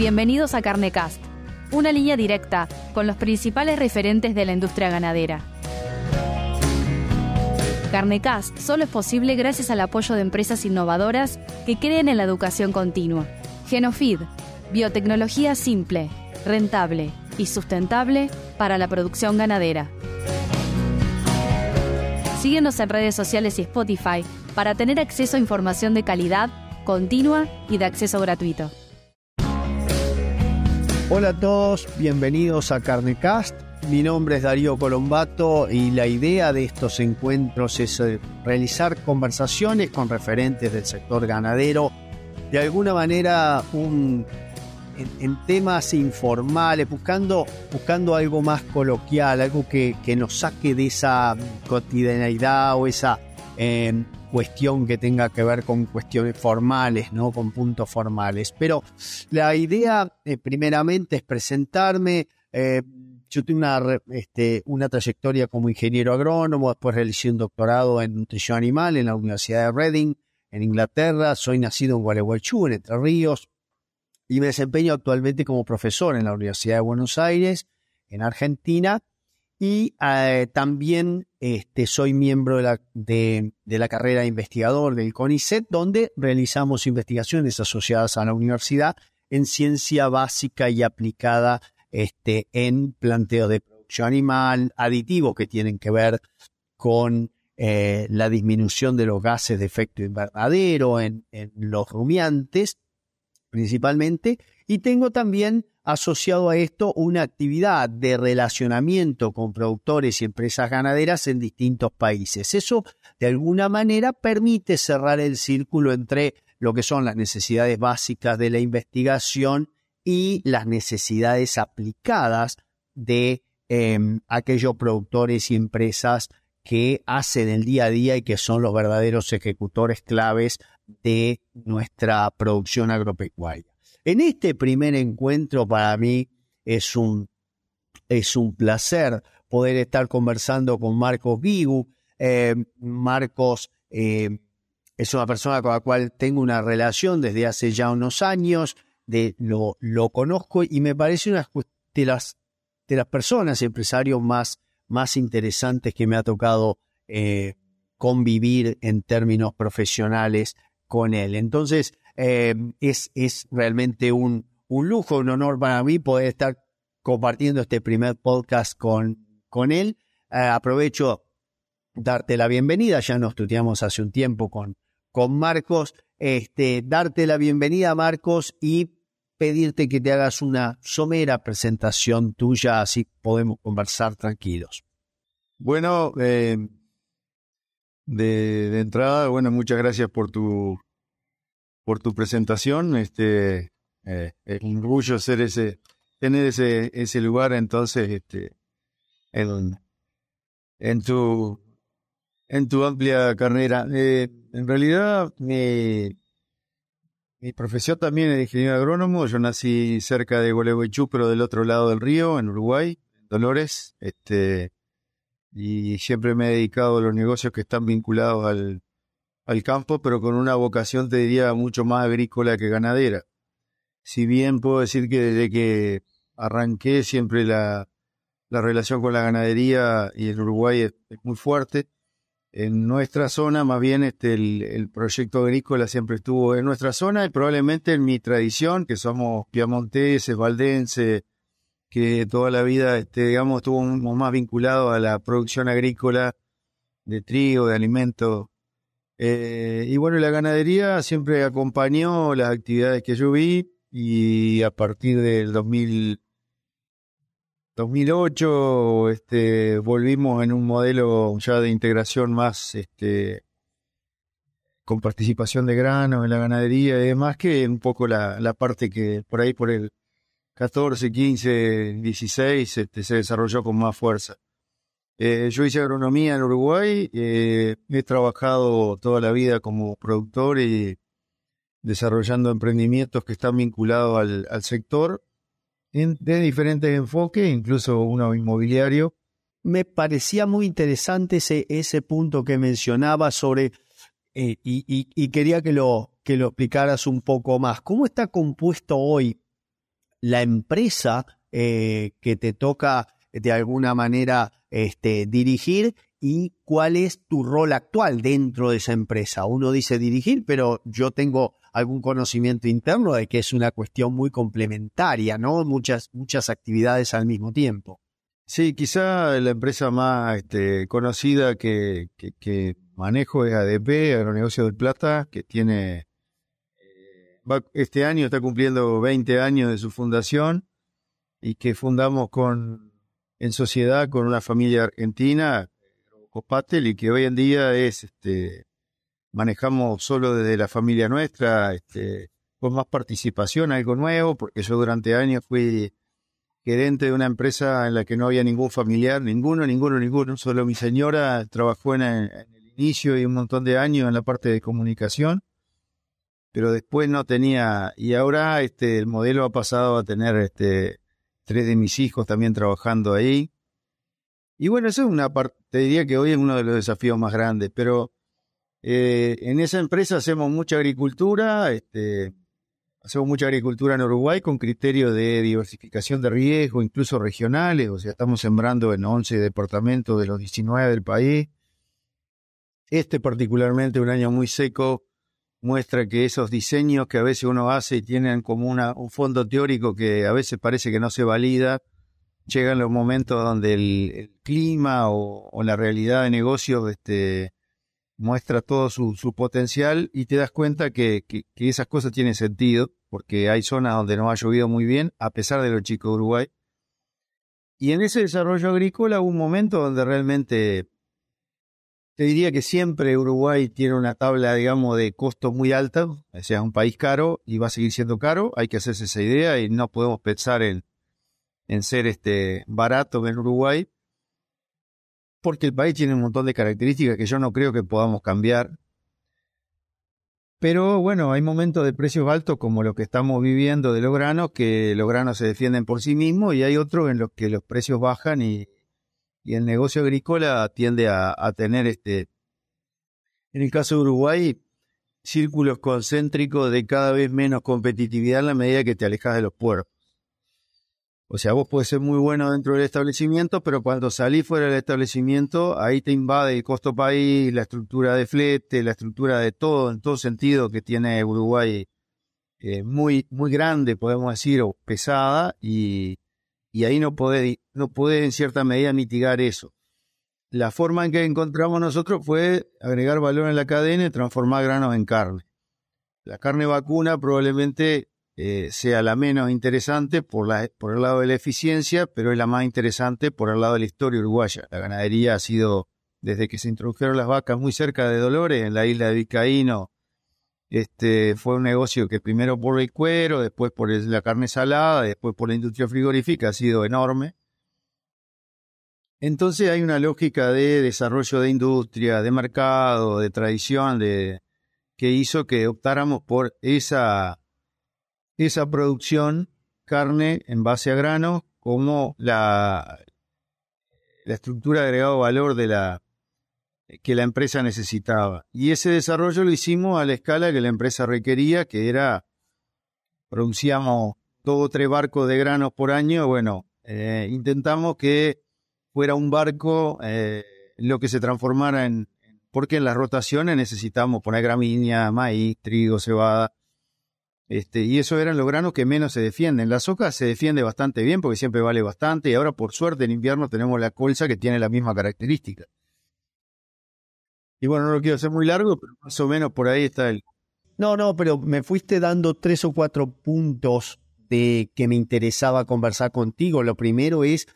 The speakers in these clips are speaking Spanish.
Bienvenidos a Carnecast, una línea directa con los principales referentes de la industria ganadera. Carnecast solo es posible gracias al apoyo de empresas innovadoras que creen en la educación continua. Genofeed, biotecnología simple, rentable y sustentable para la producción ganadera. Síguenos en redes sociales y Spotify para tener acceso a información de calidad, continua y de acceso gratuito. Hola a todos, bienvenidos a Carnecast. Mi nombre es Darío Colombato y la idea de estos encuentros es eh, realizar conversaciones con referentes del sector ganadero, de alguna manera un, en, temas informales, buscando, buscando algo más coloquial, algo que, que nos saque de esa cotidianidad o esa eh, cuestión que tenga que ver con cuestiones formales, ¿no? Con puntos formales. Pero la idea, eh, primeramente, es presentarme. Eh, yo tengo una, este, una trayectoria como ingeniero agrónomo, después realicé un doctorado en nutrición animal en la Universidad de Reading, en Inglaterra. Soy nacido en Gualeguaychú, en Entre Ríos, y me desempeño actualmente como profesor en la Universidad de Buenos Aires, en Argentina y eh, también este, soy miembro de la, de, la, carrera de investigador del CONICET, donde realizamos investigaciones asociadas a la universidad en ciencia básica y aplicada este, en planteo de producción animal, aditivos que tienen que ver con eh, la disminución de los gases de efecto invernadero en, en los rumiantes principalmente, y tengo también asociado a esto una actividad de relacionamiento con productores y empresas ganaderas en distintos países. Eso, de alguna manera, permite cerrar el círculo entre lo que son las necesidades básicas de la investigación y las necesidades aplicadas de em, aquellos productores y empresas que hacen el día a día y que son los verdaderos ejecutores claves de nuestra producción agropecuaria. En este primer encuentro para mí es un, es un placer poder estar conversando con Marcos Vigu. Eh, Marcos eh, es una persona con la cual tengo una relación desde hace ya unos años, de, lo, lo conozco y me parece una de las, de las personas, empresarios más, más interesantes que me ha tocado eh, convivir en términos profesionales con él. Entonces, eh, es, es realmente un, un lujo, un honor para mí poder estar compartiendo este primer podcast con, con él. Eh, aprovecho darte la bienvenida, ya nos tuteamos hace un tiempo con, con Marcos, este, darte la bienvenida Marcos y pedirte que te hagas una somera presentación tuya, así podemos conversar tranquilos. Bueno, eh, de, de, entrada, bueno, muchas gracias por tu por tu presentación. Este, eh, es un orgullo ser ese, tener ese, ese lugar entonces, este, en, en tu, en tu amplia carrera. Eh, en realidad, mi, mi profesión también es ingeniero agrónomo. Yo nací cerca de Gualeguaychú, pero del otro lado del río, en Uruguay, en Dolores. Este, y siempre me he dedicado a los negocios que están vinculados al, al campo, pero con una vocación, te diría, mucho más agrícola que ganadera. Si bien puedo decir que desde que arranqué siempre la, la relación con la ganadería y el Uruguay es, muy fuerte. En nuestra zona, más bien, este, el, el, proyecto agrícola siempre estuvo en nuestra zona y probablemente en mi tradición, que somos piamonteses, valdenses, que toda la vida, este, digamos, estuvo más vinculado a la producción agrícola de trigo, de alimentos eh, y bueno, la ganadería siempre acompañó las actividades que yo vi y a partir del 2000, 2008 este, volvimos en un modelo ya de integración más este, con participación de grano en la ganadería y demás, que un poco la, la parte que por ahí por el 14, 15, 16 este, se desarrolló con más fuerza. Eh, yo hice agronomía en Uruguay, eh, he trabajado toda la vida como productor y desarrollando emprendimientos que están vinculados al, sector de diferentes enfoques, incluso uno inmobiliario. Me parecía muy interesante ese, punto que mencionaba sobre, eh, y, quería que lo, que lo explicaras un poco más. ¿Cómo está compuesto hoy la empresa que te toca de alguna manera este, dirigir y cuál es tu rol actual dentro de esa empresa. Uno dice dirigir, pero yo tengo algún conocimiento interno de que es una cuestión muy complementaria, ¿no? Muchas, muchas actividades al mismo tiempo. Sí, quizá la empresa más este, conocida que, manejo es ADP, Agronegocio del Plata, que tiene, eh, este año está cumpliendo 20 años de su fundación y que fundamos con, en sociedad con una familia argentina, Copatel, y que hoy en día es, este, manejamos solo desde la familia nuestra, este, con más participación, algo nuevo, porque yo durante años fui gerente de una empresa en la que no había ningún familiar, ninguno, ninguno, ninguno, solo mi señora trabajó en el, inicio y un montón de años en la parte de comunicación, pero después no tenía, y ahora este, el modelo ha pasado a tener este, tres de mis hijos también trabajando ahí. Y bueno, eso es una parte, te diría que hoy es uno de los desafíos más grandes, pero eh, en esa empresa hacemos mucha agricultura, este, hacemos mucha agricultura en Uruguay con criterio de diversificación de riesgo, incluso regionales, o sea, estamos sembrando en 11 departamentos de los 19 del país. Este particularmente, un año muy seco, muestra que esos diseños que a veces uno hace tienen como una, un fondo teórico que a veces parece que no se valida, llegan los momentos donde el, clima o, la realidad de negocios este, muestra todo su, potencial y te das cuenta que, esas cosas tienen sentido, porque hay zonas donde no ha llovido muy bien, a pesar de lo chico de Uruguay. Y en ese desarrollo agrícola hubo un momento donde realmente te diría que siempre Uruguay tiene una tabla, digamos, de costos muy alta, o sea, un país caro y va a seguir siendo caro, hay que hacerse esa idea y no podemos pensar en, en ser este barato en Uruguay porque el país tiene un montón de características que yo no creo que podamos cambiar. Pero bueno, hay momentos de precios altos como los que estamos viviendo de los granos, que los granos se defienden por sí mismos, y hay otros en los que los precios bajan y, el negocio agrícola tiende a, a tener este, en el caso de Uruguay, círculos concéntricos de cada vez menos competitividad en la medida que te alejas de los puertos. O sea, vos puedes ser muy bueno dentro del establecimiento, pero cuando salís fuera del establecimiento, ahí te invade el costo país, la estructura de flete, la estructura de todo, en todo sentido que tiene Uruguay, eh, muy, muy grande, podemos decir, o pesada, y, y ahí no puede no puede en cierta medida mitigar eso. La forma en que encontramos nosotros fue agregar valor en la cadena y transformar granos en carne. La carne vacuna probablemente eh, sea la menos interesante por, por el lado de la eficiencia, pero es la más interesante por el lado de la historia uruguaya. La ganadería ha sido, desde que se introdujeron las vacas muy cerca de Dolores, en la isla de Vizcaíno, este, fue un negocio que primero por el cuero, después por la carne salada, después por la industria frigorífica, ha sido enorme. Entonces hay una lógica de desarrollo de industria, de mercado, de tradición, de, que hizo que optáramos por esa esa producción carne en base a grano como la, la estructura de agregado valor de la, que la empresa necesitaba. Y ese desarrollo lo hicimos a la escala que la empresa requería, que era, producíamos todo tres barcos de granos por año. Bueno, eh, intentamos que fuera un barco eh, lo que se transformara en, porque en las rotaciones necesitamos poner gramínea, maíz, trigo, cebada. Este, y eso eran los granos que menos se defienden. La soja se defiende bastante bien porque siempre vale bastante y ahora por suerte en invierno tenemos la colza que tiene la misma característica. Y bueno, no lo quiero hacer muy largo, pero más o menos por ahí está el... No, no, pero me fuiste dando tres o cuatro puntos de que me interesaba conversar contigo. Lo primero es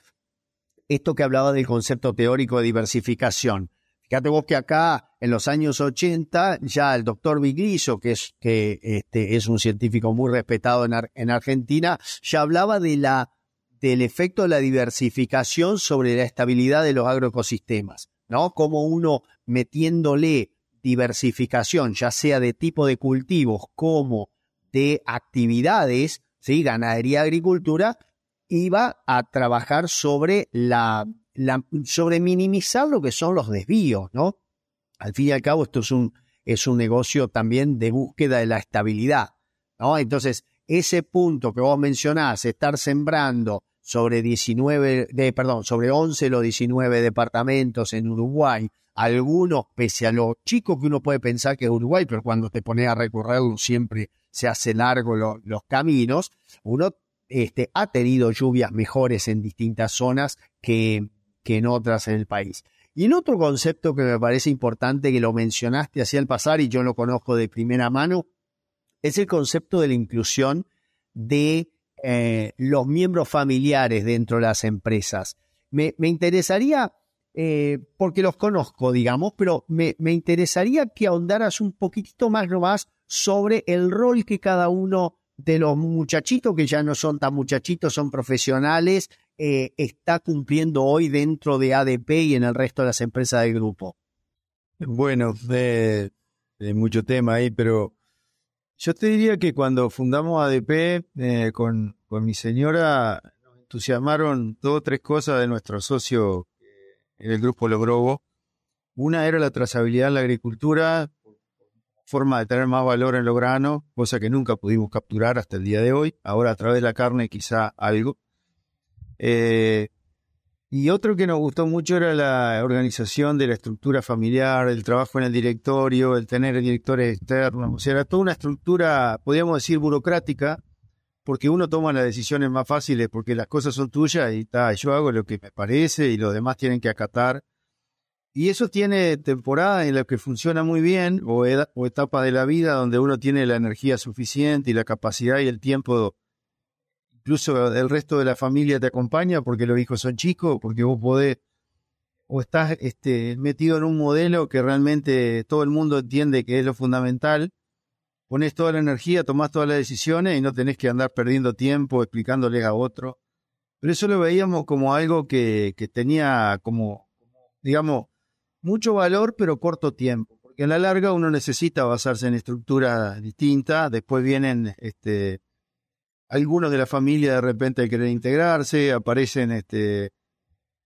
esto que hablaba del concepto teórico de diversificación. Fíjate vos que acá en los años 80 ya el doctor Viglillo, que es, que, este, es un científico muy respetado en, en Argentina, ya hablaba de la, del efecto de la diversificación sobre la estabilidad de los agroecosistemas, ¿no? Como uno metiéndole diversificación, ya sea de tipo de cultivos como de actividades, ¿sí? ganadería, agricultura, iba a trabajar sobre la sobre minimizar lo que son los desvíos, ¿no? Al fin y al cabo, esto es un, es un negocio también de búsqueda de la estabilidad, ¿no? Entonces, ese punto que vos mencionás, estar sembrando sobre 19, de, perdón, sobre 11 o 19 departamentos en Uruguay, algunos, pese a lo chico que uno puede pensar que es Uruguay, pero cuando te pones a recorrerlo siempre se hace largo los caminos, uno este, ha tenido lluvias mejores en distintas zonas que, que en otras en el país. Y en otro concepto que me parece importante que lo mencionaste hacia el pasar y yo lo conozco de primera mano, es el concepto de la inclusión de eh, los miembros familiares dentro de las empresas. Me, interesaría, eh, porque los conozco, digamos, pero me, me, interesaría que ahondaras un poquitito más nomás sobre el rol que cada uno de los muchachitos, que ya no son tan muchachitos, son profesionales, eh, está cumpliendo hoy dentro de ADP y en el resto de las empresas del grupo? Bueno, de, mucho tema ahí, pero yo te diría que cuando fundamos ADP eh, con, mi señora, nos entusiasmaron dos o tres cosas de nuestro socio en el grupo Logrobo. Una era la trazabilidad en la agricultura, forma de tener más valor en los granos, cosa que nunca pudimos capturar hasta el día de hoy. Ahora a través de la carne quizá algo. Eh, y otro que nos gustó mucho era la organización de la estructura familiar, el trabajo en el directorio, el tener directores externos. O sea, era toda una estructura, podríamos decir, burocrática, porque uno toma las decisiones más fáciles porque las cosas son tuyas y está, yo hago lo que me parece y los demás tienen que acatar. Y eso tiene temporadas en las que funciona muy bien o, o etapas de la vida donde uno tiene la energía suficiente y la capacidad y el tiempo incluso el resto de la familia te acompaña porque los hijos son chicos, porque vos podés, o estás este, metido en un modelo que realmente todo el mundo entiende que es lo fundamental, pones toda la energía, tomás todas las decisiones y no tenés que andar perdiendo tiempo explicándoles a otro. Pero eso lo veíamos como algo que, que tenía como, digamos, mucho valor, pero corto tiempo. Porque a la larga uno necesita basarse en estructuras distintas, después vienen este, algunos de la familia de repente quieren integrarse, aparecen, este,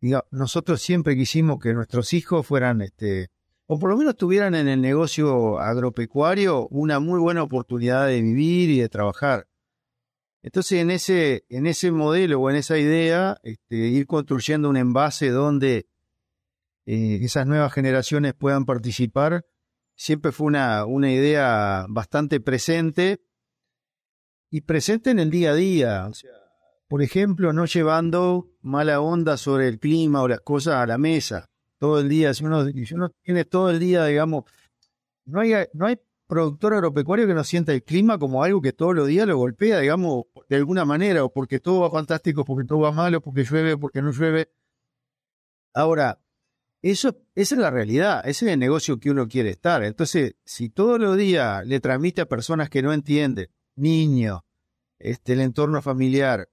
diga, nosotros siempre quisimos que nuestros hijos fueran, este, o por lo menos tuvieran en el negocio agropecuario una muy buena oportunidad de vivir y de trabajar. Entonces, en ese, en ese modelo o en esa idea, este, ir construyendo un envase donde eh, esas nuevas generaciones puedan participar, siempre fue una, una idea bastante presente y presente en el día a día. Por ejemplo, no llevando mala onda sobre el clima o las cosas a la mesa todo el día. Si uno, si uno tiene todo el día, digamos, no hay, no hay productor agropecuario que no sienta el clima como algo que todos los días lo golpea, digamos, de alguna manera, o porque todo va fantástico, porque todo va malo, porque llueve, porque no llueve. Ahora, eso, esa es la realidad, ese es el negocio que uno quiere estar. Entonces, si todos los días le transmite a personas que no entienden niño, este, el entorno familiar,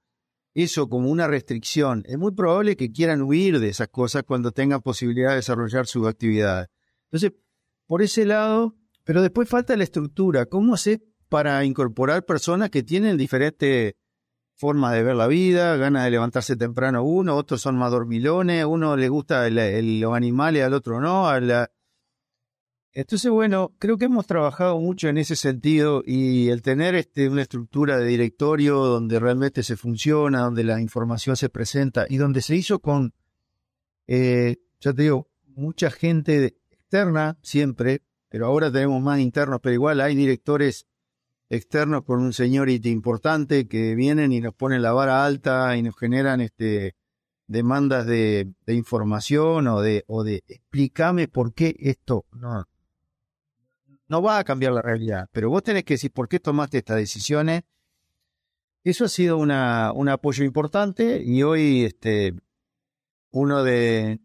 eso como una restricción, es muy probable que quieran huir de esas cosas cuando tengan posibilidad de desarrollar su actividad. Entonces, por ese lado, pero después falta la estructura. ¿Cómo hacer para incorporar personas que tienen diferentes formas de ver la vida, ganas de levantarse temprano uno, otros son más dormilones, uno le gusta los animales, al otro no, a la, entonces, bueno, creo que hemos trabajado mucho en ese sentido y el tener este, una estructura de directorio donde realmente se funciona, donde la información se presenta y donde se hizo con, eh, ya te digo, mucha gente externa siempre, pero ahora tenemos más internos, pero igual hay directores externos con un seniority importante que vienen y nos ponen la vara alta y nos generan este demandas de, de información o de, o de explícame por qué esto no no va a cambiar la realidad, pero vos tenés que decir por qué tomaste estas decisiones. Eso ha sido un apoyo importante y hoy este, uno de,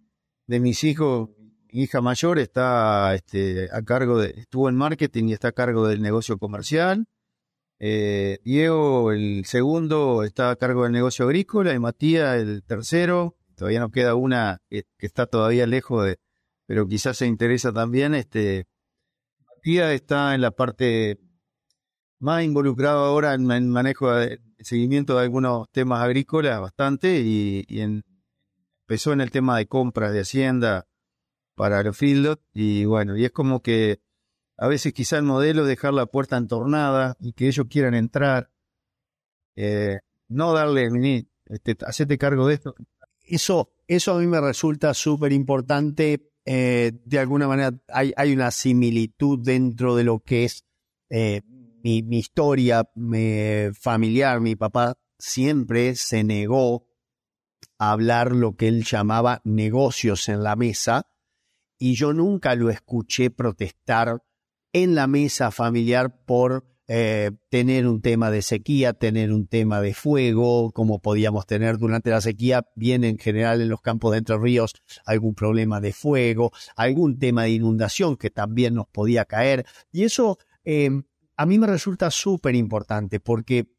mis hijos, hija mayor, está este, a cargo de, estuvo en marketing y está a cargo del negocio comercial. Eh, Diego, el segundo, está a cargo del negocio agrícola y Matías, el tercero. Todavía nos queda una que, que está todavía lejos de, pero quizás se interesa también, este, está en la parte más involucrada ahora en el manejo de seguimiento de algunos temas agrícolas bastante y, empezó en el tema de compras de hacienda para los fields y bueno, y es como que a veces quizá el modelo dejar la puerta entornada y que ellos quieran entrar eh, no darle, este, hacerte cargo de esto. Eso, eso a mí me resulta súper importante. Eh, de alguna manera hay, hay, una similitud dentro de lo que es eh, mi, mi, historia familiar. Mi papá siempre se negó a hablar lo que él llamaba negocios en la mesa y yo nunca lo escuché protestar en la mesa familiar por eh, tener un tema de sequía, tener un tema de fuego, como podíamos tener durante la sequía, bien en general en los campos de Entre Ríos algún problema de fuego, algún tema de inundación que también nos podía caer. Y eso eh, a mí me resulta súper importante porque,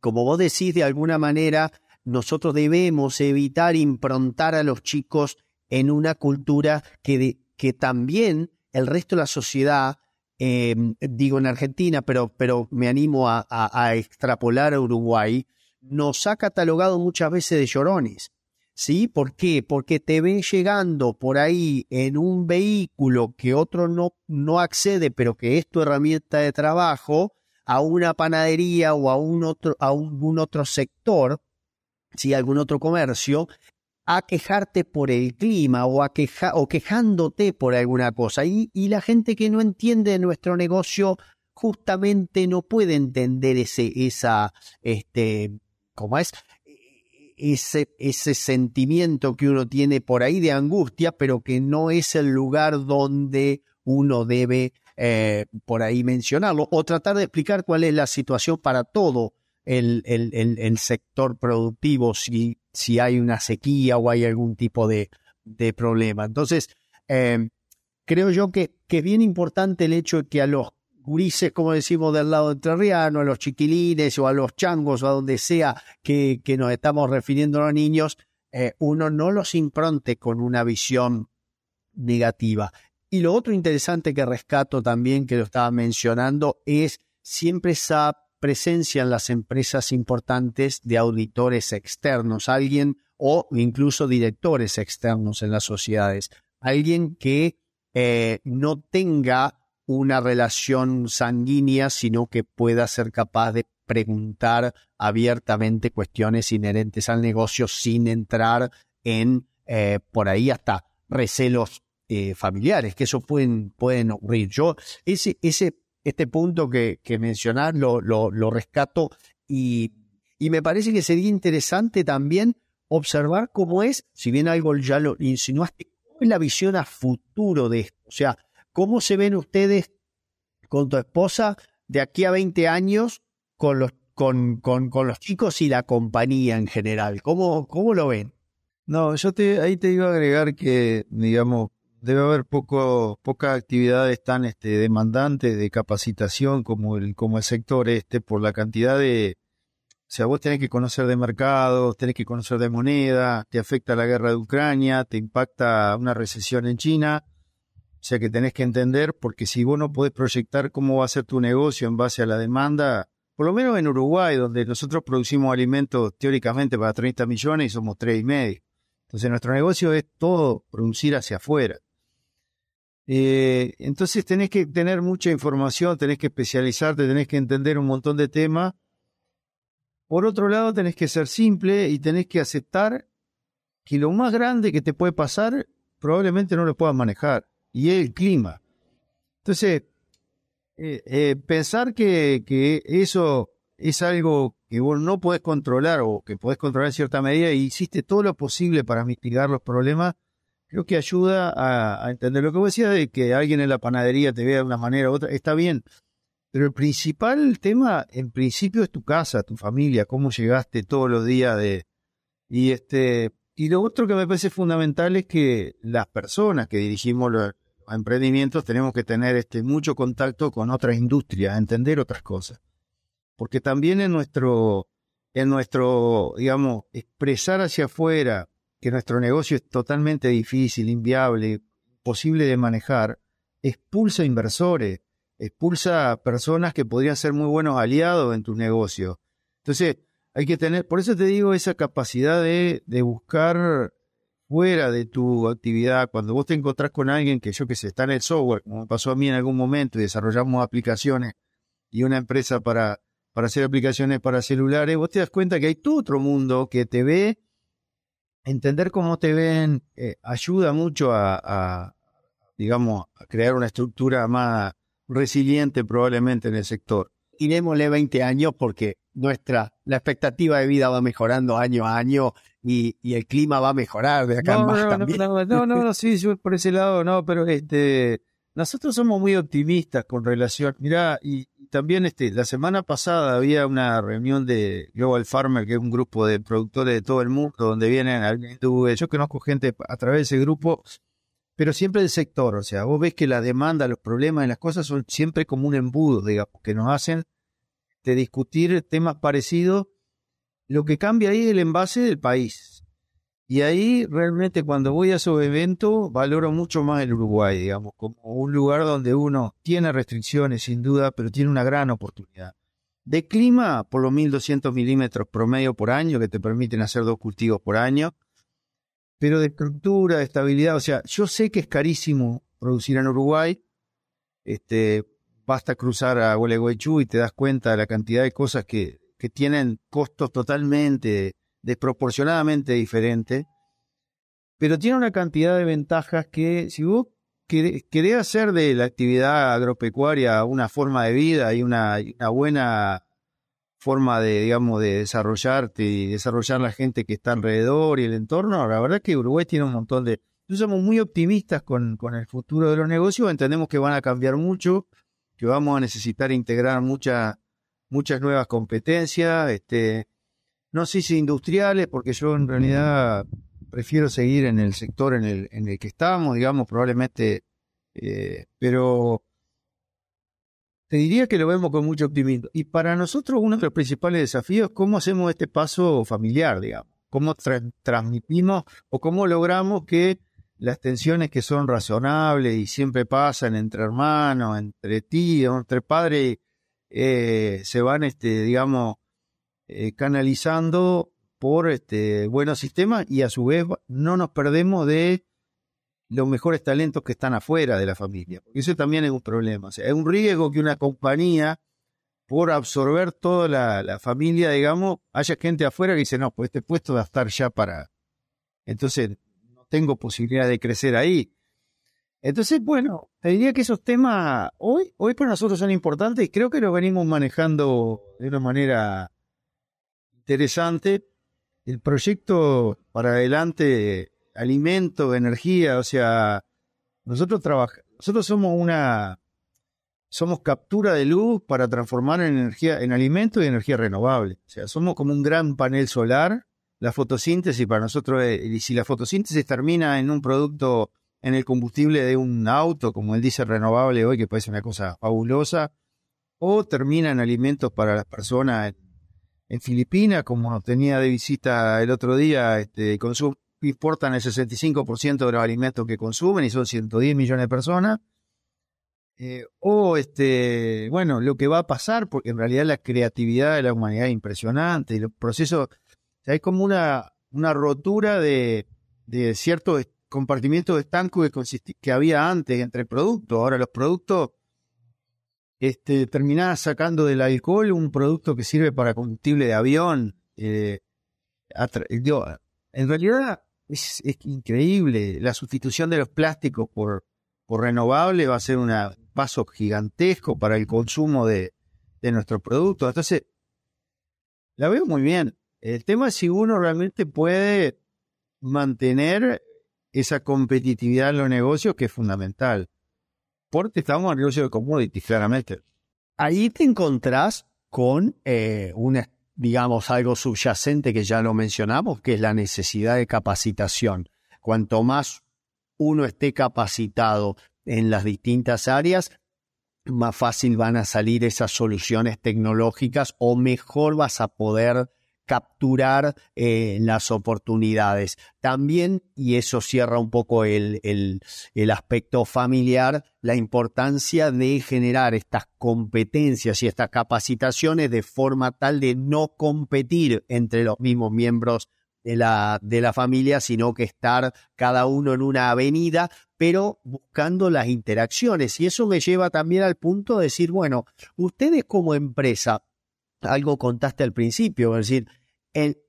como vos decís, de alguna manera, nosotros debemos evitar improntar a los chicos en una cultura que, que también el resto de la sociedad Em, digo en Argentina, pero, pero me animo a, extrapolar a Uruguay, nos ha catalogado muchas veces de llorones. ¿Sí? ¿Por qué? Porque te ven llegando por ahí en un vehículo que otro no, no accede, pero que es tu herramienta de trabajo, a una panadería o a un otro, a algún otro sector, ¿sí? algún otro comercio, a quejarte por el clima o, a queja o quejándote por alguna cosa. Y, y, la gente que no entiende nuestro negocio justamente no puede entender ese, esa, este, ¿cómo es? Ese, ese sentimiento que uno tiene por ahí de angustia, pero que no es el lugar donde uno debe eh, por ahí mencionarlo o tratar de explicar cuál es la situación para todo el, el, el, sector productivo si, si hay una sequía o hay algún tipo de, de problema. Entonces, eh, creo yo que, que, es bien importante el hecho de que a los gurises, como decimos del lado entrerriano, a los chiquilines o a los changos o a donde sea que, que nos estamos refiriendo a los niños, eh, uno no los impronte con una visión negativa. Y lo otro interesante que rescato también, que lo estaba mencionando, es siempre esa presencia en las empresas importantes de auditores externos, alguien o incluso directores externos en las sociedades, alguien que eh, no tenga una relación sanguínea, sino que pueda ser capaz de preguntar abiertamente cuestiones inherentes al negocio sin entrar en eh, por ahí hasta recelos eh, familiares, que eso pueden, pueden ocurrir. Yo, ese, ese este punto que, que mencionar lo, lo, rescato y, y, me parece que sería interesante también observar cómo es, si bien algo ya lo insinuaste, cómo es la visión a futuro de esto. O sea, cómo se ven ustedes con tu esposa de aquí a 20 años con los, con, con, con los chicos y la compañía en general. ¿Cómo, cómo lo ven? No, yo te, ahí te iba a agregar que, digamos, debe haber poco, pocas actividades tan este, demandantes de capacitación como el, como el sector este, por la cantidad de... O sea, vos tenés que conocer de mercados, tenés que conocer de moneda, te afecta la guerra de Ucrania, te impacta una recesión en China. O sea que tenés que entender, porque si vos no podés proyectar cómo va a ser tu negocio en base a la demanda, por lo menos en Uruguay, donde nosotros producimos alimentos teóricamente para 30 millones y somos tres y medio. Entonces nuestro negocio es todo producir hacia afuera. Eh, entonces tenés que tener mucha información, tenés que especializarte, tenés que entender un montón de temas. Por otro lado, tenés que ser simple y tenés que aceptar que lo más grande que te puede pasar probablemente no lo puedas manejar, y es el clima. Entonces, eh, eh, pensar que, eso es algo que vos no podés controlar o que podés controlar en cierta medida y hiciste todo lo posible para mitigar los problemas, creo que ayuda a, entender lo que vos decías de que alguien en la panadería te vea de una manera u otra, está bien. Pero el principal tema, en principio, es tu casa, tu familia, cómo llegaste todos los días de. Y este. Y lo otro que me parece fundamental es que las personas que dirigimos los emprendimientos tenemos que tener este mucho contacto con otras industrias, entender otras cosas. Porque también en nuestro, en nuestro, digamos, expresar hacia afuera que nuestro negocio es totalmente difícil, inviable, posible de manejar, expulsa inversores, expulsa personas que podrían ser muy buenos aliados en tu negocio. Entonces, hay que tener, por eso te digo, esa capacidad de, de buscar fuera de tu actividad, cuando vos te encontrás con alguien que yo que sé, está en el software, como pasó a mí en algún momento, y desarrollamos aplicaciones y una empresa para para hacer aplicaciones para celulares, vos te das cuenta que hay todo otro mundo que te ve, entender cómo te ven, eh, ayuda mucho a, a, digamos, a crear una estructura más resiliente probablemente en el sector. Iremosle 20 años porque nuestra, la expectativa de vida va mejorando año a año y, y el clima va a mejorar de acá no, en más no, también. No, no, no, no, sí, yo por ese lado no, pero este, nosotros somos muy optimistas con relación, mirá, y, también este, la semana pasada había una reunión de Global Farmer, que es un grupo de productores de todo el mundo, donde vienen, yo conozco gente a través de ese grupo, pero siempre del sector, o sea, vos ves que la demanda, los problemas y las cosas son siempre como un embudo, digamos, que nos hacen de discutir temas parecidos. Lo que cambia ahí es el envase del país. Y ahí realmente cuando voy a esos eventos valoro mucho más el Uruguay, digamos, como un lugar donde uno tiene restricciones sin duda, pero tiene una gran oportunidad. De clima, por los 1200 milímetros promedio por año, que te permiten hacer dos cultivos por año, pero de estructura, de estabilidad, o sea, yo sé que es carísimo producir en Uruguay, este, basta cruzar a Gualeguaychú y te das cuenta de la cantidad de cosas que, que tienen costos totalmente, desproporcionadamente diferentes, pero tiene una cantidad de ventajas que si vos querés, querés hacer de la actividad agropecuaria una forma de vida y una, una buena forma de, digamos, de desarrollarte y desarrollar la gente que está alrededor y el entorno, la verdad es que Uruguay tiene un montón de... Nosotros somos muy optimistas con, con el futuro de los negocios, entendemos que van a cambiar mucho, que vamos a necesitar integrar muchas muchas nuevas competencias, este, no sé si industriales, porque yo en realidad prefiero seguir en el sector en el, en el que estamos, digamos, probablemente, eh, pero te diría que lo vemos con mucho optimismo. Y para nosotros uno de los principales desafíos es cómo hacemos este paso familiar, digamos, cómo tra transmitimos o cómo logramos que las tensiones que son razonables y siempre pasan entre hermanos, entre tíos, entre padres, eh, se van, este, digamos, eh, canalizando por este, buenos sistemas y a su vez no nos perdemos de los mejores talentos que están afuera de la familia. Eso también es un problema. Es un riesgo que una compañía, por absorber toda la, la, familia, digamos, haya gente afuera que dice, no, pues este puesto va a estar ya para... Entonces, no tengo posibilidad de crecer ahí. Entonces, bueno, te diría que esos temas hoy, hoy para nosotros son importantes y creo que los venimos manejando de una manera interesante. El proyecto para adelante, alimento, energía, o sea, nosotros trabajamos, nosotros somos una, somos captura de luz para transformar en energía, en alimento y energía renovable. O sea, somos como un gran panel solar. La fotosíntesis para nosotros, es, y si la fotosíntesis termina en un producto en el combustible de un auto, como el diésel renovable hoy, que parece una cosa fabulosa, o termina en alimentos para las personas en, Filipinas, como tenía de visita el otro día, este, importan el 65% de los alimentos que consumen y son 110 millones de personas. Eh, o este, bueno, lo que va a pasar, porque en realidad la creatividad de la humanidad es impresionante y los procesos, hay como una, una rotura de, de ciertos compartimientos de estanco que, que había antes entre productos. Ahora los productos este, terminás sacando del alcohol un producto que sirve para combustible de avión. Eh, en realidad es, es, increíble. La sustitución de los plásticos por, por renovable va a ser un paso gigantesco para el consumo de, de nuestros productos. Entonces, la veo muy bien. El tema es si uno realmente puede mantener esa competitividad en los negocios que es fundamental porque estamos en negocio de commodities, claramente. Ahí te encontrás con eh, digamos, algo subyacente que ya lo mencionamos, que es la necesidad de capacitación. Cuanto más uno esté capacitado en las distintas áreas, más fácil van a salir esas soluciones tecnológicas o mejor vas a poder capturar eh, las oportunidades. También, y eso cierra un poco el, el, el, aspecto familiar, la importancia de generar estas competencias y estas capacitaciones de forma tal de no competir entre los mismos miembros de la, de la familia, sino que estar cada uno en una avenida, pero buscando las interacciones. Y eso me lleva también al punto de decir, bueno, ustedes como empresa, algo contaste al principio, es decir,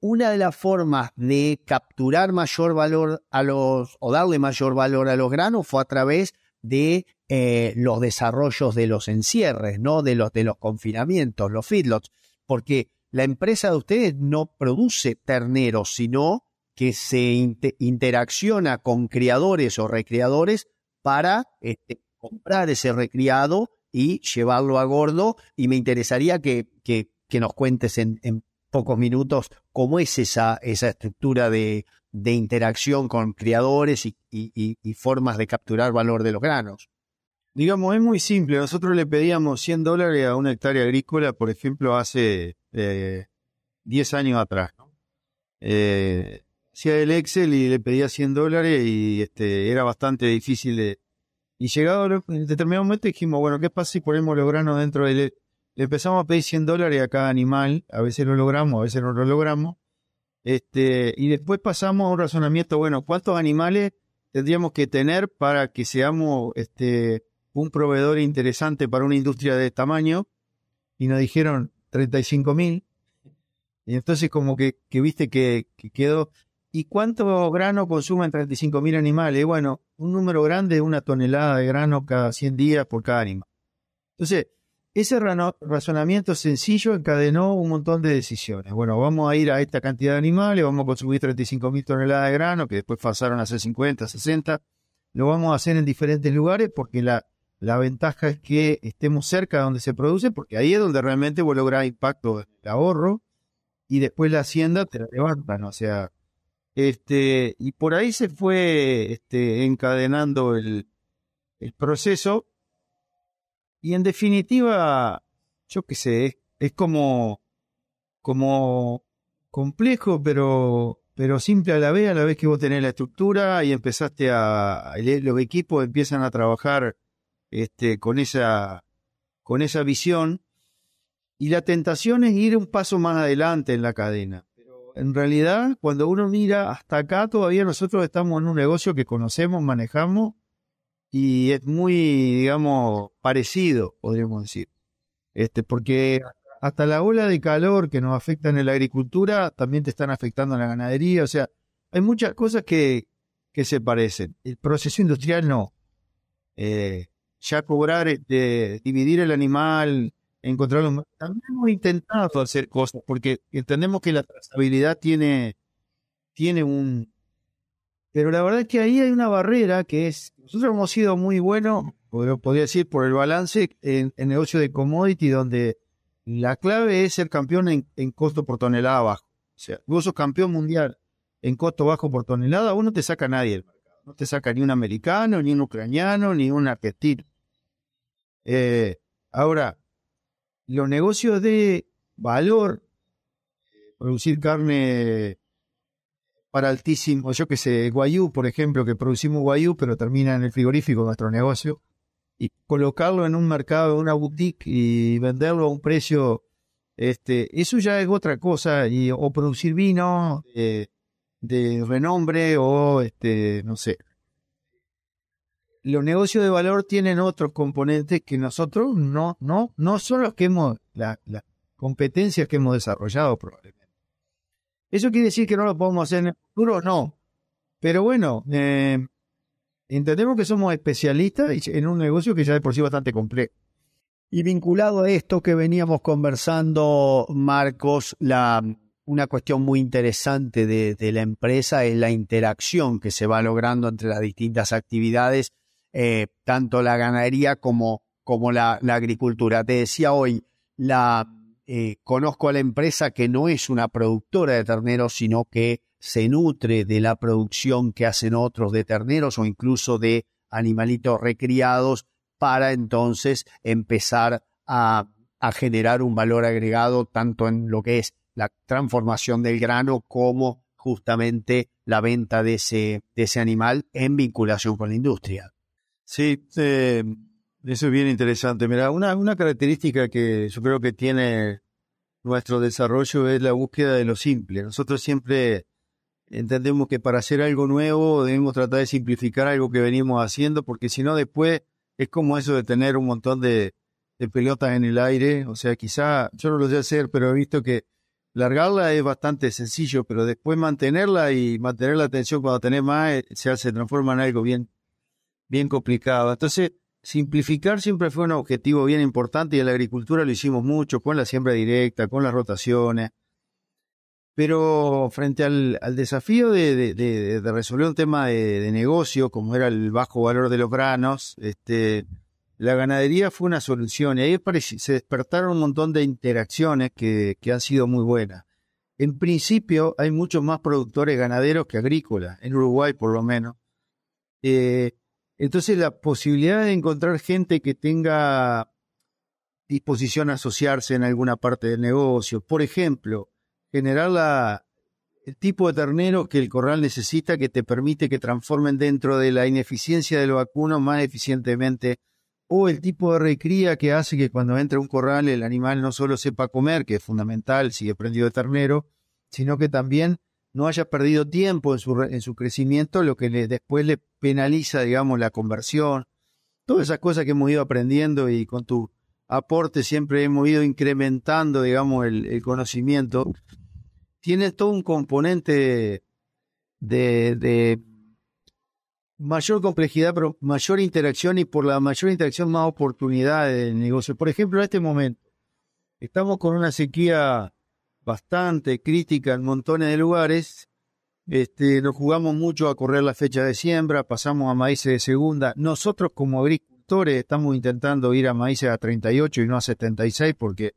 una de las formas de capturar mayor valor a los, o darle mayor valor a los granos fue a través de eh, los desarrollos de los encierres, ¿no? De los, de los confinamientos, los feedlots, porque la empresa de ustedes no produce terneros, sino que se interacciona con criadores o recreadores para este, comprar ese recriado y llevarlo a gordo. Y me interesaría que, que, nos cuentes en, pocos minutos cómo es esa, esa estructura de, de interacción con criadores y, y, formas de capturar valor de los granos. Digamos, es muy simple. Nosotros le pedíamos 100 dólares a una hectárea agrícola, por ejemplo, hace eh, 10 años atrás. ¿no? Eh, hacía el Excel y le pedía 100 dólares y este, era bastante difícil de... Y llegado en determinado momento dijimos, bueno, ¿qué pasa si ponemos los granos dentro del... Le empezamos a pedir 100 dólares a cada animal, a veces lo logramos, a veces no lo logramos. Este, y después pasamos a un razonamiento, bueno, ¿cuántos animales tendríamos que tener para que seamos este, un proveedor interesante para una industria de tamaño? Y nos dijeron 35 mil. Y entonces como que, que viste que, que, quedó, ¿Y cuánto grano consumen 35.000 animales? Bueno, un número grande de una tonelada de grano cada 100 días por cada animal. Entonces, ese razonamiento sencillo encadenó un montón de decisiones. Bueno, vamos a ir a esta cantidad de animales, vamos a consumir 35.000 toneladas de grano, que después pasaron a ser 50, 60. Lo vamos a hacer en diferentes lugares porque la, la ventaja es que estemos cerca de donde se produce, porque ahí es donde realmente vos lográs impacto del ahorro y después la hacienda te la levantan. O sea, este, y por ahí se fue este, encadenando el, el proceso. Y en definitiva, yo qué sé, es, como, como complejo, pero, pero simple a la vez, a la vez que vos tenés la estructura y empezaste a, los equipos empiezan a trabajar este, con esa, con esa visión. Y la tentación es ir un paso más adelante en la cadena en realidad, cuando uno mira hasta acá, todavía nosotros estamos en un negocio que conocemos, manejamos y es muy, digamos, parecido, podríamos decir. Este, porque hasta la ola de calor que nos afecta en la agricultura también te están afectando en la ganadería. O sea, hay muchas cosas que, que se parecen. El proceso industrial no. Eh, ya cobrar, este, dividir el animal, encontrarlo. También hemos intentado hacer cosas porque entendemos que la trazabilidad tiene, tiene un... Pero la verdad es que ahí hay una barrera que es, nosotros hemos sido muy buenos, podría decir, por el balance en, en negocio de commodity, donde la clave es ser campeón en, costo por tonelada bajo. O sea, vos sos campeón mundial en costo bajo por tonelada, vos no te saca nadie del mercado. No te saca ni un americano, ni un ucraniano, ni un argentino. Eh, ahora, los negocios de valor, producir carne para altísimo, yo que sé, guayú, por ejemplo, que producimos guayú, pero termina en el frigorífico nuestro negocio, y colocarlo en un mercado, en una boutique y venderlo a un precio, este, eso ya es otra cosa, y, o producir vino de, de renombre, o este, no sé, los negocios de valor tienen otros componentes que nosotros no, no, no son los que hemos, las competencias que hemos desarrollado probablemente. ¿Eso quiere decir que no lo podemos hacer en el futuro? No. Pero bueno, eh, entendemos que somos especialistas en un negocio que ya de por sí bastante complejo. Y vinculado a esto que veníamos conversando, Marcos, la, una cuestión muy interesante de, la empresa es la interacción que se va logrando entre las distintas actividades eh, tanto la ganadería como, como la, agricultura. Te decía hoy, la, eh, conozco a la empresa que no es una productora de terneros, sino que se nutre de la producción que hacen otros de terneros o incluso de animalitos recriados para entonces empezar a, generar un valor agregado tanto en lo que es la transformación del grano como justamente la venta de ese, de ese animal en vinculación con la industria. Sí, eh, eso es bien interesante. Mira, una, una característica que yo creo que tiene nuestro desarrollo es la búsqueda de lo simple. Nosotros siempre entendemos que para hacer algo nuevo debemos tratar de simplificar algo que venimos haciendo, porque si no después es como eso de tener un montón de, pelotas en el aire. O sea, quizá yo no lo sé hacer, pero he visto que largarla es bastante sencillo, pero después mantenerla y mantener la atención cuando tenés más eh, se, se transforma en algo bien, bien complicado. Entonces, simplificar siempre fue un objetivo bien importante y en la agricultura lo hicimos mucho con la siembra directa, con las rotaciones. Pero frente al, desafío de, resolver un tema de, negocio, como era el bajo valor de los granos, este, la ganadería fue una solución y ahí se despertaron un montón de interacciones que, han sido muy buenas. En principio hay muchos más productores ganaderos que agrícolas, en Uruguay por lo menos. Eh, entonces la posibilidad de encontrar gente que tenga disposición a asociarse en alguna parte del negocio, por ejemplo, generar la, el tipo de ternero que el corral necesita que te permite que transformen dentro de la ineficiencia del vacuno más eficientemente. O el tipo de recría que hace que cuando entra un corral el animal no solo sepa comer, que es fundamental, sigue prendido de ternero, sino que también no haya perdido tiempo en su, en su crecimiento, lo que después le penaliza, digamos, la conversión. Todas esas cosas que hemos ido aprendiendo y con tu aporte siempre hemos ido incrementando, digamos, el, el conocimiento tiene todo un componente de, mayor complejidad, pero mayor interacción y por la mayor interacción más oportunidades del negocio. Por ejemplo, en este momento estamos con una sequía bastante crítica en montones de lugares. Este, nos jugamos mucho a correr la fecha de siembra, pasamos a maíces de segunda. Nosotros como agricultores estamos intentando ir a maíces a 38 y no a 76 porque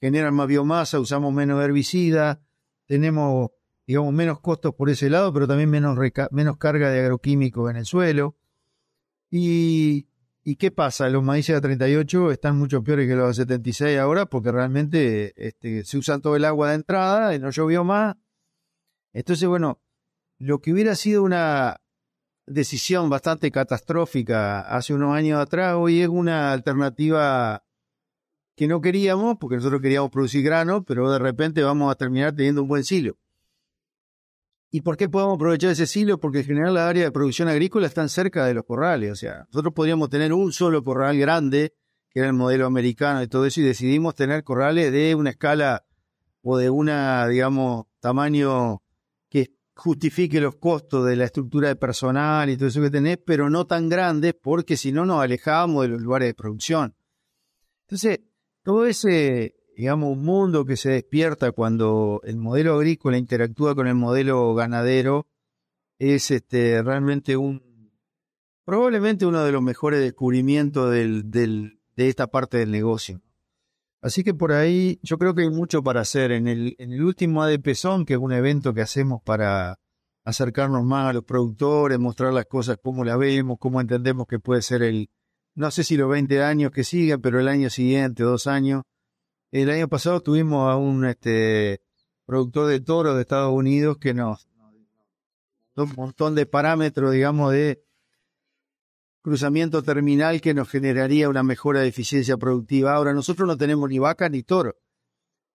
generan más biomasa, usamos menos herbicida, tenemos, digamos, menos costos por ese lado, pero también menos, menos carga de agroquímicos en el suelo. Y, ¿Y qué pasa? Los maíces a 38 están mucho peores que los a 76 ahora porque realmente este, se usan todo el agua de entrada y no llovió más. Entonces, bueno, lo que hubiera sido una decisión bastante catastrófica hace unos años atrás, hoy es una alternativa que no queríamos, porque nosotros queríamos producir grano, pero de repente vamos a terminar teniendo un buen silo. ¿Y por qué podemos aprovechar ese silo? Porque en general las áreas de producción agrícola están cerca de los corrales. O sea, nosotros podríamos tener un solo corral grande, que era el modelo americano y todo eso, y decidimos tener corrales de una escala o de una, digamos, tamaño que justifique los costos de la estructura de personal y todo eso que tenés, pero no tan grandes, porque si no nos alejábamos de los lugares de producción. Entonces, todo ese, digamos, mundo que se despierta cuando el modelo agrícola interactúa con el modelo ganadero es este, realmente un, probablemente uno de los mejores descubrimientos de esta parte del negocio. Así que por ahí yo creo que hay mucho para hacer. En el, último ADP Son, que es un evento que hacemos para acercarnos más a los productores, mostrar las cosas, cómo las vemos, cómo entendemos que puede ser el, no sé si los 20 años que siguen, pero el año siguiente, dos años. El año pasado tuvimos a un este, productor de toro de Estados Unidos que nos un montón de parámetros, digamos, de cruzamiento terminal que nos generaría una mejora de eficiencia productiva. Ahora, nosotros no tenemos ni vaca ni toro.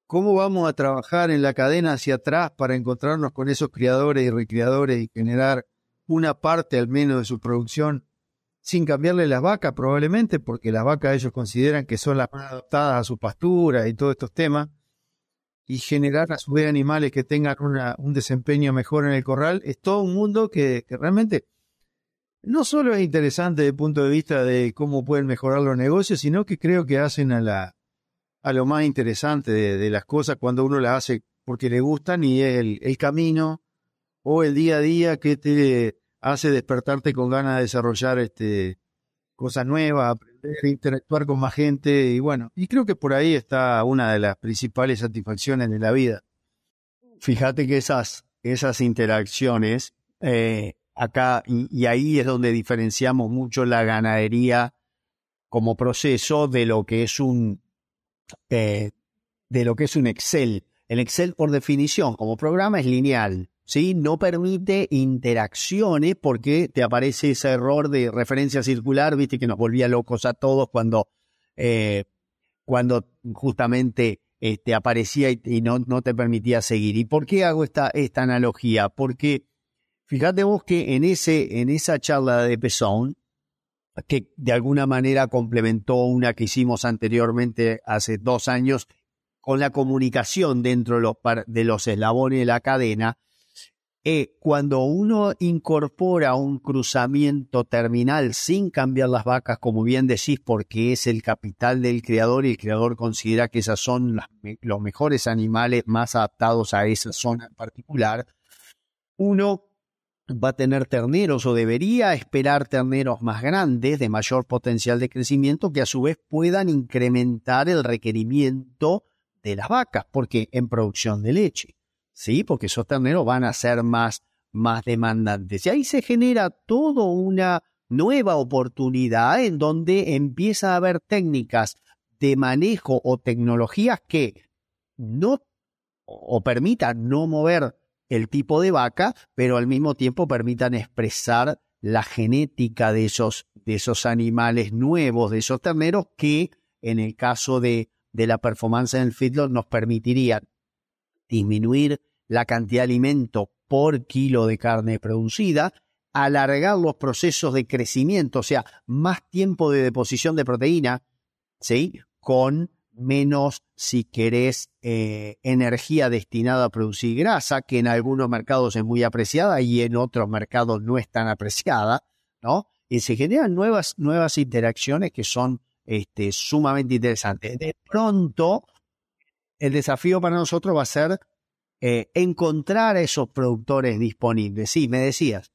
¿Cómo vamos a trabajar en la cadena hacia atrás para encontrarnos con esos criadores y recriadores y generar una parte al menos de su producción sin cambiarle las vacas probablemente, porque las vacas ellos consideran que son las más adaptadas a su pastura y todos estos temas, y generar a su vez animales que tengan un desempeño mejor en el corral, es todo un mundo que, realmente no solo es interesante desde el punto de vista de cómo pueden mejorar los negocios, sino que creo que hacen a, la, a lo más interesante de, las cosas cuando uno las hace porque le gustan y es el, el camino o el día a día que te hace despertarte con ganas de desarrollar este, cosas nuevas, aprender, interactuar con más gente y bueno, y creo que por ahí está una de las principales satisfacciones de la vida. Fíjate que esas, esas interacciones, eh, acá, y, ahí es donde diferenciamos mucho la ganadería como proceso de lo que es un, eh, de lo que es un Excel. El Excel, por definición, como programa, es lineal. ¿Sí? No permite interacciones porque te aparece ese error de referencia circular, viste que nos volvía locos a todos cuando, eh, cuando justamente te este, aparecía y, no, no, te permitía seguir. ¿Y por qué hago esta, esta analogía? Porque fíjate vos que en, ese, en esa charla de Pezón, que de alguna manera complementó una que hicimos anteriormente hace dos años con la comunicación dentro de los, de los eslabones de la cadena, eh, cuando uno incorpora un cruzamiento terminal sin cambiar las vacas, como bien decís, porque es el capital del creador y el creador considera que esas son los mejores animales más adaptados a esa zona en particular, uno va a tener terneros o debería esperar terneros más grandes de mayor potencial de crecimiento que a su vez puedan incrementar el requerimiento de las vacas, porque en producción de leche. ¿Sí? Porque esos terneros van a ser más, más demandantes. Y ahí se genera toda una nueva oportunidad en donde empieza a haber técnicas de manejo o tecnologías que no o permitan no mover el tipo de vaca, pero al mismo tiempo permitan expresar la genética de esos, de esos animales nuevos, de esos terneros, que en el caso de, de la performance en el feedlot nos permitirían disminuir la cantidad de alimento por kilo de carne producida, alargar los procesos de crecimiento, o sea, más tiempo de deposición de proteína, ¿sí? Con menos, si querés, eh, energía destinada a producir grasa, que en algunos mercados es muy apreciada y en otros mercados no es tan apreciada, ¿no? Y se generan nuevas, nuevas interacciones que son este, sumamente interesantes. De pronto, el desafío para nosotros va a ser eh, encontrar esos productores disponibles. Sí, me decías.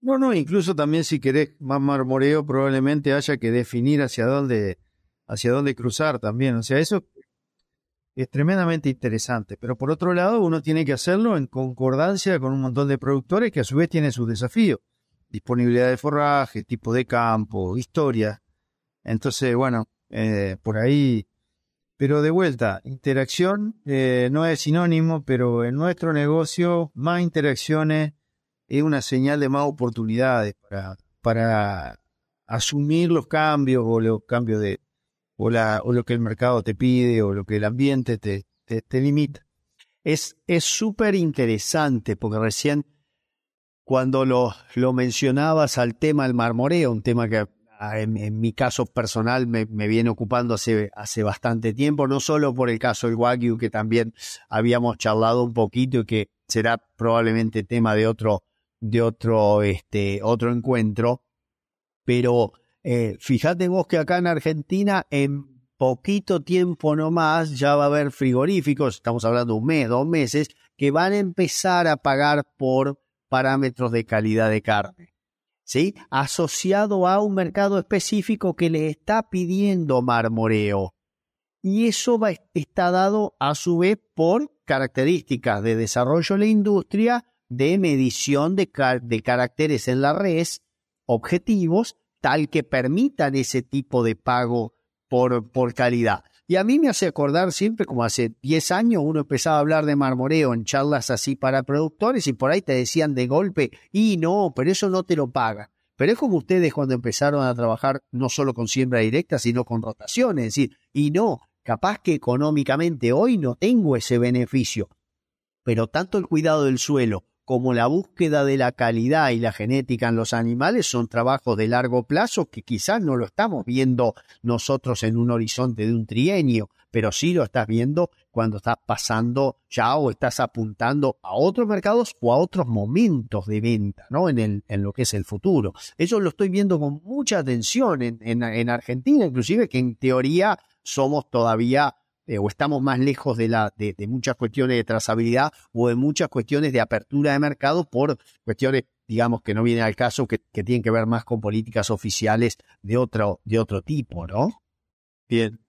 No, no, incluso también si querés más marmoreo, probablemente haya que definir hacia dónde, hacia dónde cruzar también. O sea, eso es tremendamente interesante. Pero por otro lado, uno tiene que hacerlo en concordancia con un montón de productores que a su vez tienen sus desafíos. Disponibilidad de forraje, tipo de campo, historia. Entonces, bueno, eh, por ahí pero de vuelta, interacción eh, no es sinónimo, pero en nuestro negocio más interacciones es una señal de más oportunidades para, para asumir los cambios o los cambios de o, la, o lo que el mercado te pide o lo que el ambiente te, te, te limita. Es súper interesante porque recién cuando lo, lo mencionabas al tema del marmoreo, un tema que Ah, en, mi caso personal me, viene ocupando hace, hace bastante tiempo, no solo por el caso del Wagyu, que también habíamos charlado un poquito y que será probablemente tema de otro, de otro, este, otro encuentro, pero eh, fíjate vos que acá en Argentina en poquito tiempo nomás ya va a haber frigoríficos, estamos hablando un mes, dos meses, que van a empezar a pagar por parámetros de calidad de carne. Asociado a un mercado específico que le está pidiendo marmoreo. Y eso va, está dado a su vez por características de desarrollo de la industria, de medición de, de caracteres en la red, objetivos, tal que permitan ese tipo de pago por, por calidad. Y a mí me hace acordar siempre, como hace 10 años, uno empezaba a hablar de marmoreo en charlas así para productores y por ahí te decían de golpe, y no, pero eso no te lo pagan. Pero es como ustedes cuando empezaron a trabajar no solo con siembra directa, sino con rotaciones, es decir, y no, capaz que económicamente hoy no tengo ese beneficio, pero tanto el cuidado del suelo como la búsqueda de la calidad y la genética en los animales son trabajos de largo plazo que quizás no lo estamos viendo nosotros en un horizonte de un trienio, pero sí lo estás viendo cuando estás pasando ya o estás apuntando a otros mercados o a otros momentos de venta, ¿no? En, el, en lo que es el futuro. Eso lo estoy viendo con mucha atención en, en Argentina, inclusive que en teoría somos todavía eh, o estamos más lejos de, la, de, muchas cuestiones de trazabilidad o de muchas cuestiones de apertura de mercado por cuestiones, digamos, que no vienen al caso, que, tienen que ver más con políticas oficiales de otro, de otro tipo, ¿no? Bien,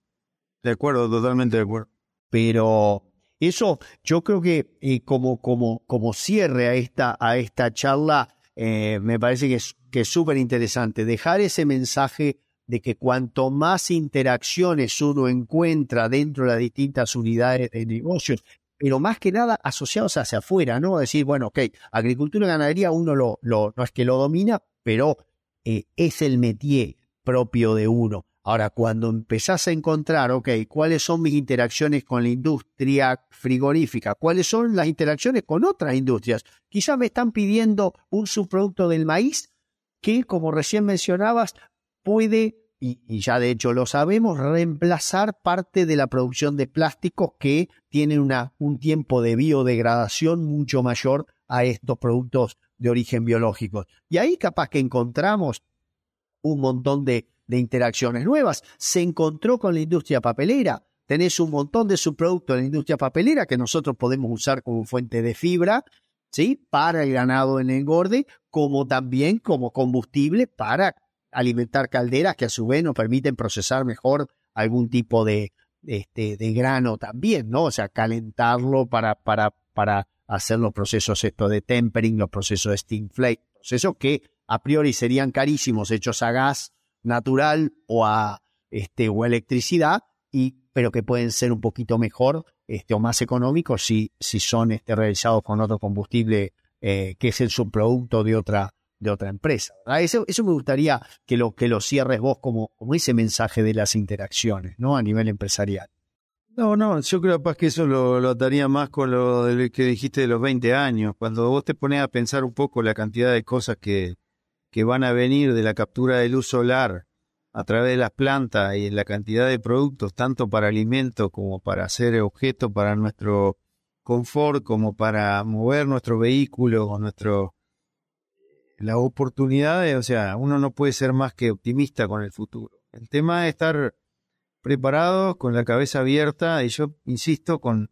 de acuerdo, totalmente de acuerdo. Pero eso yo creo que eh, como, como, como cierre a esta, a esta charla, eh, me parece que es que súper interesante dejar ese mensaje de que cuanto más interacciones uno encuentra dentro de las distintas unidades de negocios, pero más que nada asociados hacia afuera, ¿no? Decir, bueno, ok, agricultura y ganadería uno lo, no es que lo domina, pero eh, es el métier propio de uno. Ahora, cuando empezás a encontrar, ok, cuáles son mis interacciones con la industria frigorífica, cuáles son las interacciones con otras industrias, quizá me están pidiendo un subproducto del maíz que, como recién mencionabas, puede, y, ya de hecho lo sabemos, reemplazar parte de la producción de plásticos que tienen una, un tiempo de biodegradación mucho mayor a estos productos de origen biológico. Y ahí capaz que encontramos un montón de, de interacciones nuevas. Se encontró con la industria papelera. Tenés un montón de subproductos en la industria papelera que nosotros podemos usar como fuente de fibra ¿sí? Para el ganado en engorde, como también como combustible para alimentar calderas que a su vez nos permiten procesar mejor algún tipo de, este, de grano también, ¿no? O sea, calentarlo para, para, para hacer los procesos esto de tempering, los procesos de steam flake, procesos que a priori serían carísimos hechos a gas natural o a este o electricidad y pero que pueden ser un poquito mejor este, o más económicos si, si son este, realizados con otro combustible eh, que es el subproducto de otra, de otra empresa. Eso, me gustaría que lo, que lo cierres vos como, como ese mensaje de las interacciones ¿no? a nivel empresarial. No, no, yo creo que eso lo, lo ataría más con lo que dijiste de los 20 años. Cuando vos te pones a pensar un poco la cantidad de cosas que, que van a venir de la captura de luz solar, a través de las plantas y la cantidad de productos, tanto para alimento como para hacer objeto para nuestro confort, como para mover nuestro vehículo o nuestro las oportunidades, o sea, uno no puede ser más que optimista con el futuro. El tema es estar preparados, con la cabeza abierta, y yo insisto, con,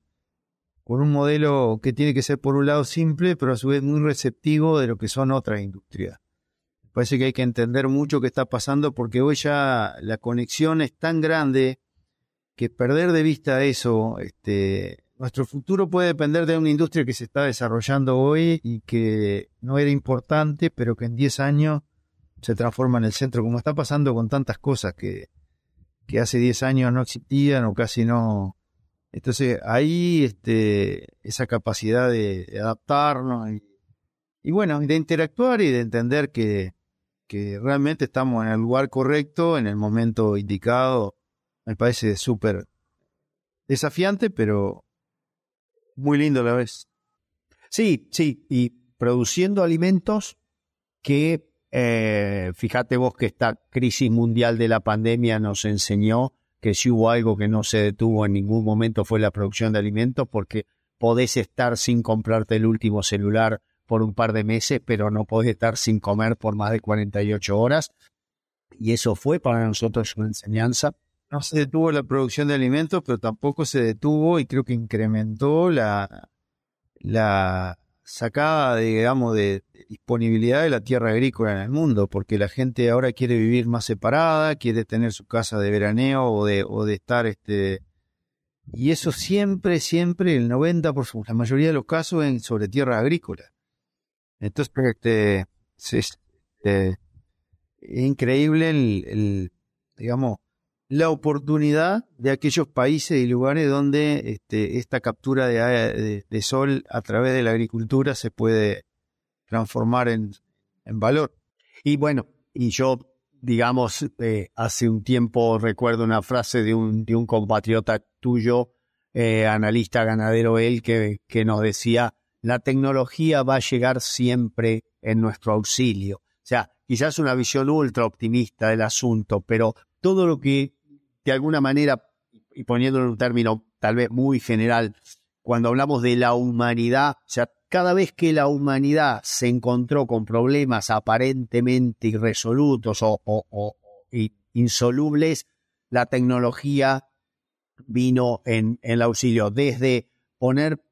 con un modelo que tiene que ser por un lado simple, pero a su vez muy receptivo de lo que son otras industrias parece que hay que entender mucho qué está pasando porque hoy ya la conexión es tan grande que perder de vista eso, este, nuestro futuro puede depender de una industria que se está desarrollando hoy y que no era importante, pero que en 10 años se transforma en el centro, como está pasando con tantas cosas que, hace 10 años no existían o casi no. Entonces ahí este, esa capacidad de, adaptarnos y, y bueno, de interactuar y de entender que, que realmente estamos en el lugar correcto, en el momento indicado. Me parece súper desafiante, pero muy lindo la vez. Sí, sí, y produciendo alimentos que, eh, fíjate vos que esta crisis mundial de la pandemia nos enseñó que si hubo algo que no se detuvo en ningún momento fue la producción de alimentos, porque podés estar sin comprarte el último celular por un par de meses, pero no podés estar sin comer por más de 48 horas. Y eso fue para nosotros una enseñanza. No se detuvo la producción de alimentos, pero tampoco se detuvo y creo que incrementó la, la sacada, digamos, de disponibilidad de la tierra agrícola en el mundo, porque la gente ahora quiere vivir más separada, quiere tener su casa de veraneo o de, o de estar este, y eso siempre, siempre, el 90%, la mayoría de los casos en, sobre tierra agrícola. Entonces, este, es este, increíble el, digamos, la oportunidad de aquellos países y lugares donde este, esta captura de, sol a través de la agricultura se puede transformar en, valor. Y bueno, y yo, digamos, eh, hace un tiempo recuerdo una frase de un, de un compatriota tuyo, eh, analista ganadero él, que, que nos decía, la tecnología va a llegar siempre en nuestro auxilio. O sea, quizás una visión ultra optimista del asunto, pero todo lo que de alguna manera, y poniéndolo en un término tal vez muy general, cuando hablamos de la humanidad, sea, cada vez que la humanidad se encontró con problemas aparentemente irresolutos o, o insolubles, la tecnología vino en, en el auxilio, desde poner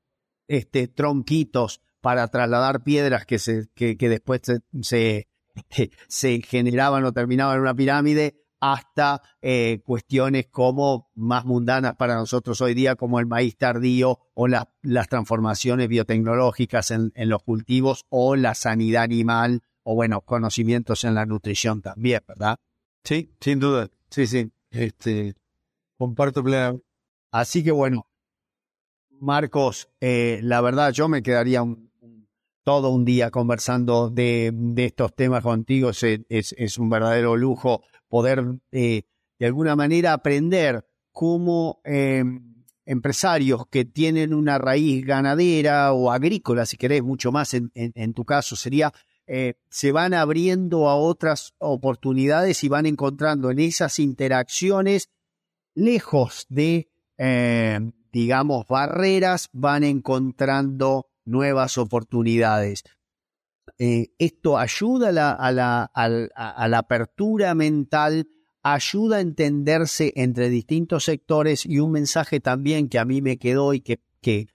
este, tronquitos para trasladar piedras que, se, que, después se, se, generaban o terminaban en una pirámide, hasta eh, cuestiones como más mundanas para nosotros hoy día, como el maíz tardío o las transformaciones biotecnológicas en, en, los cultivos o la sanidad animal o, bueno, conocimientos en la nutrición también, ¿verdad? Sí, sin duda. Sí, sí. Este, comparto plenamente. Así que, bueno, Marcos, eh, la verdad yo me quedaría todo un día conversando de, estos temas contigo. Es, un verdadero lujo poder eh, de alguna manera aprender cómo em, empresarios que tienen una raíz ganadera o agrícola, si querés, mucho más en, tu caso, sería eh, se van abriendo a otras oportunidades y van encontrando en esas interacciones, lejos de, eh, digamos, barreras, van encontrando nuevas oportunidades. Eh, esto ayuda a la, apertura mental, ayuda a entenderse entre distintos sectores y un mensaje también que a mí me quedó y que, que,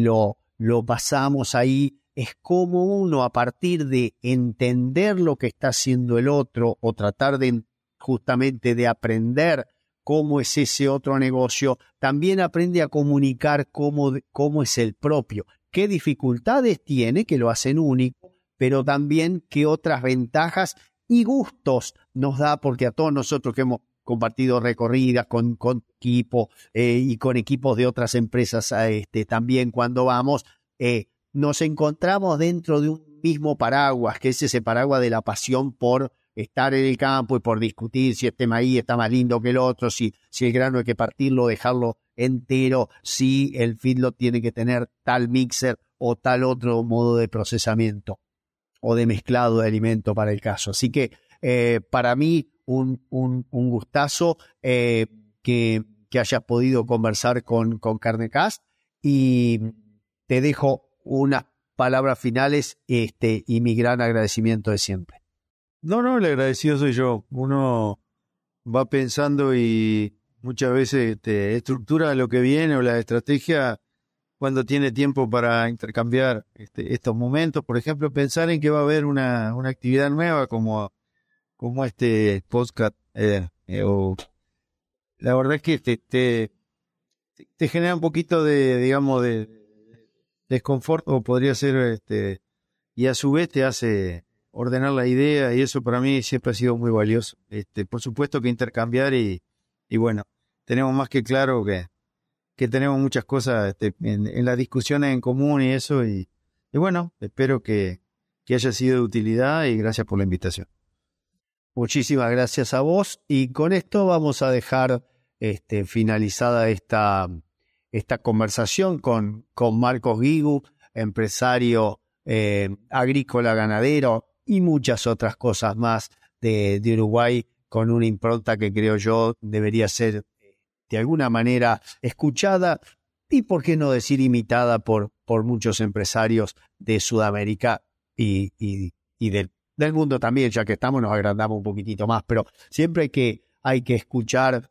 lo, pasamos ahí, es como uno a partir de entender lo que está haciendo el otro o tratar de justamente de aprender cómo es ese otro negocio, también aprende a comunicar cómo, cómo es el propio, qué dificultades tiene que lo hacen único, pero también qué otras ventajas y gustos nos da, porque a todos nosotros que hemos compartido recorridas con, con equipo eh, y con equipos de otras empresas este, también cuando vamos, eh, nos encontramos dentro de un mismo paraguas, que es ese paraguas de la pasión por estar en el campo y por discutir si este maíz está más lindo que el otro, si, si el grano hay que partirlo, dejarlo entero, si el feedlot tiene que tener tal mixer o tal otro modo de procesamiento o de mezclado de alimento para el caso. Así que eh, para mí un, un, gustazo eh, que, que, hayas podido conversar con, con Carnecast y te dejo unas palabras finales este, y mi gran agradecimiento de siempre. No, no, el agradecido soy yo. Uno va pensando y muchas veces te estructura lo que viene o la estrategia cuando tiene tiempo para intercambiar este, estos momentos. Por ejemplo, pensar en que va a haber una, una actividad nueva como, como este podcast. Eh, eh, la verdad es que te, te, te, genera un poquito de, digamos, de desconfort o podría ser, este, y a su vez te hace ordenar la idea y eso para mí siempre ha sido muy valioso. Este, por supuesto que intercambiar y, y bueno, tenemos más que claro que que tenemos muchas cosas este, en, las discusiones en común y eso. Y, bueno, espero que, que haya sido de utilidad y gracias por la invitación. Muchísimas gracias a vos. Y con esto vamos a dejar este, finalizada esta, esta conversación con, con Marcos Guigu, empresario eh, agrícola, ganadero y muchas otras cosas más de, de Uruguay con una impronta que creo yo debería ser de alguna manera escuchada y, por qué no decir, imitada por, por muchos empresarios de Sudamérica y, y, del, del, mundo también, ya que estamos, nos agrandamos un poquitito más, pero siempre que hay que escuchar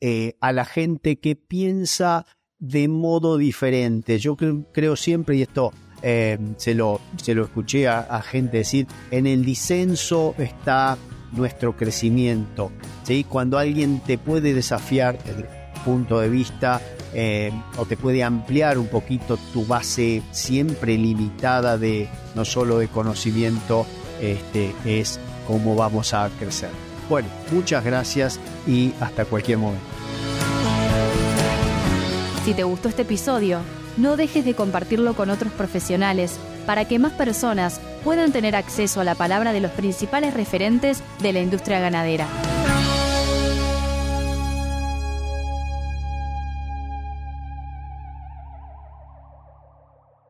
eh, a la gente que piensa de modo diferente. Yo creo, siempre, y esto eh, se, lo, se lo escuché a, a gente decir, en el disenso está nuestro crecimiento. ¿sí? Cuando alguien te puede desafiar el punto de vista eh, o te puede ampliar un poquito tu base siempre limitada de no solo de conocimiento, este, es cómo vamos a crecer. Bueno, muchas gracias y hasta cualquier momento. Si te gustó este episodio, no dejes de compartirlo con otros profesionales para que más personas puedan tener acceso a la palabra de los principales referentes de la industria ganadera.